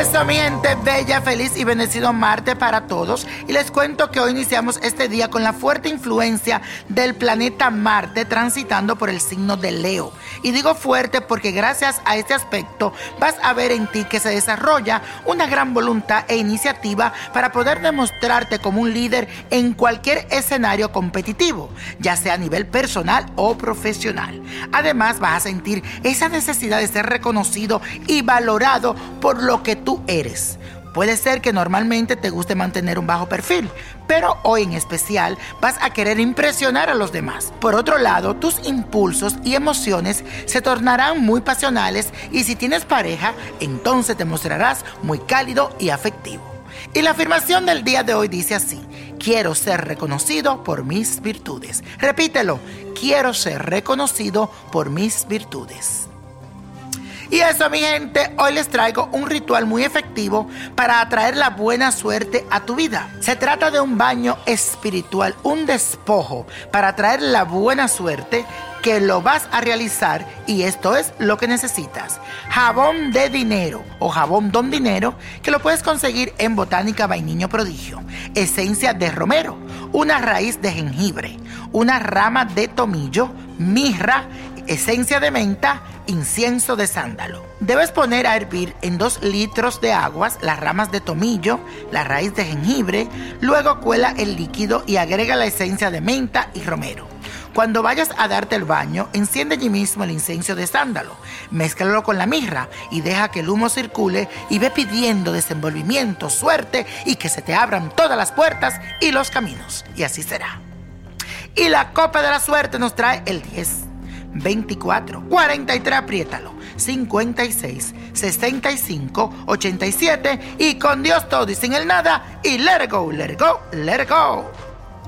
Eso, mi gente bella, feliz y bendecido Marte para todos. Y les cuento que hoy iniciamos este día con la fuerte influencia del planeta Marte transitando por el signo de Leo. Y digo fuerte porque gracias a este aspecto vas a ver en ti que se desarrolla una gran voluntad e iniciativa para poder demostrarte como un líder en cualquier escenario competitivo, ya sea a nivel personal o profesional. Además vas a sentir esa necesidad de ser reconocido y valorado por lo que tú eres. Puede ser que normalmente te guste mantener un bajo perfil, pero hoy en especial vas a querer impresionar a los demás. Por otro lado, tus impulsos y emociones se tornarán muy pasionales y si tienes pareja, entonces te mostrarás muy cálido y afectivo. Y la afirmación del día de hoy dice así, quiero ser reconocido por mis virtudes. Repítelo, quiero ser reconocido por mis virtudes. Y eso, mi gente, hoy les traigo un ritual muy efectivo para atraer la buena suerte a tu vida. Se trata de un baño espiritual, un despojo para atraer la buena suerte que lo vas a realizar y esto es lo que necesitas. Jabón de dinero o jabón don dinero que lo puedes conseguir en Botánica Vainiño Prodigio. Esencia de romero, una raíz de jengibre, una rama de tomillo, mirra, esencia de menta, incienso de sándalo. Debes poner a hervir en 2 litros de aguas las ramas de tomillo, la raíz de jengibre, luego cuela el líquido y agrega la esencia de menta y romero. Cuando vayas a darte el baño, enciende allí mismo el incienso de sándalo, mézclalo con la mirra y deja que el humo circule y ve pidiendo desenvolvimiento, suerte y que se te abran todas las puertas y los caminos. Y así será. Y la copa de la suerte nos trae el 10. 24, 43, apriétalo, 56, 65, 87 y con Dios todo y sin el nada y let it go, let it go, let it go.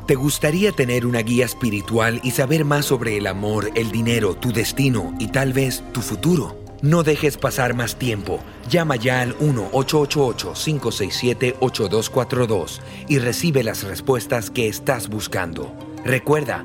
¿Te gustaría tener una guía espiritual y saber más sobre el amor, el dinero, tu destino y tal vez tu futuro? No dejes pasar más tiempo. Llama ya al 1-888-567-8242 y recibe las respuestas que estás buscando. Recuerda,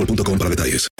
boostmobile.com para detalles.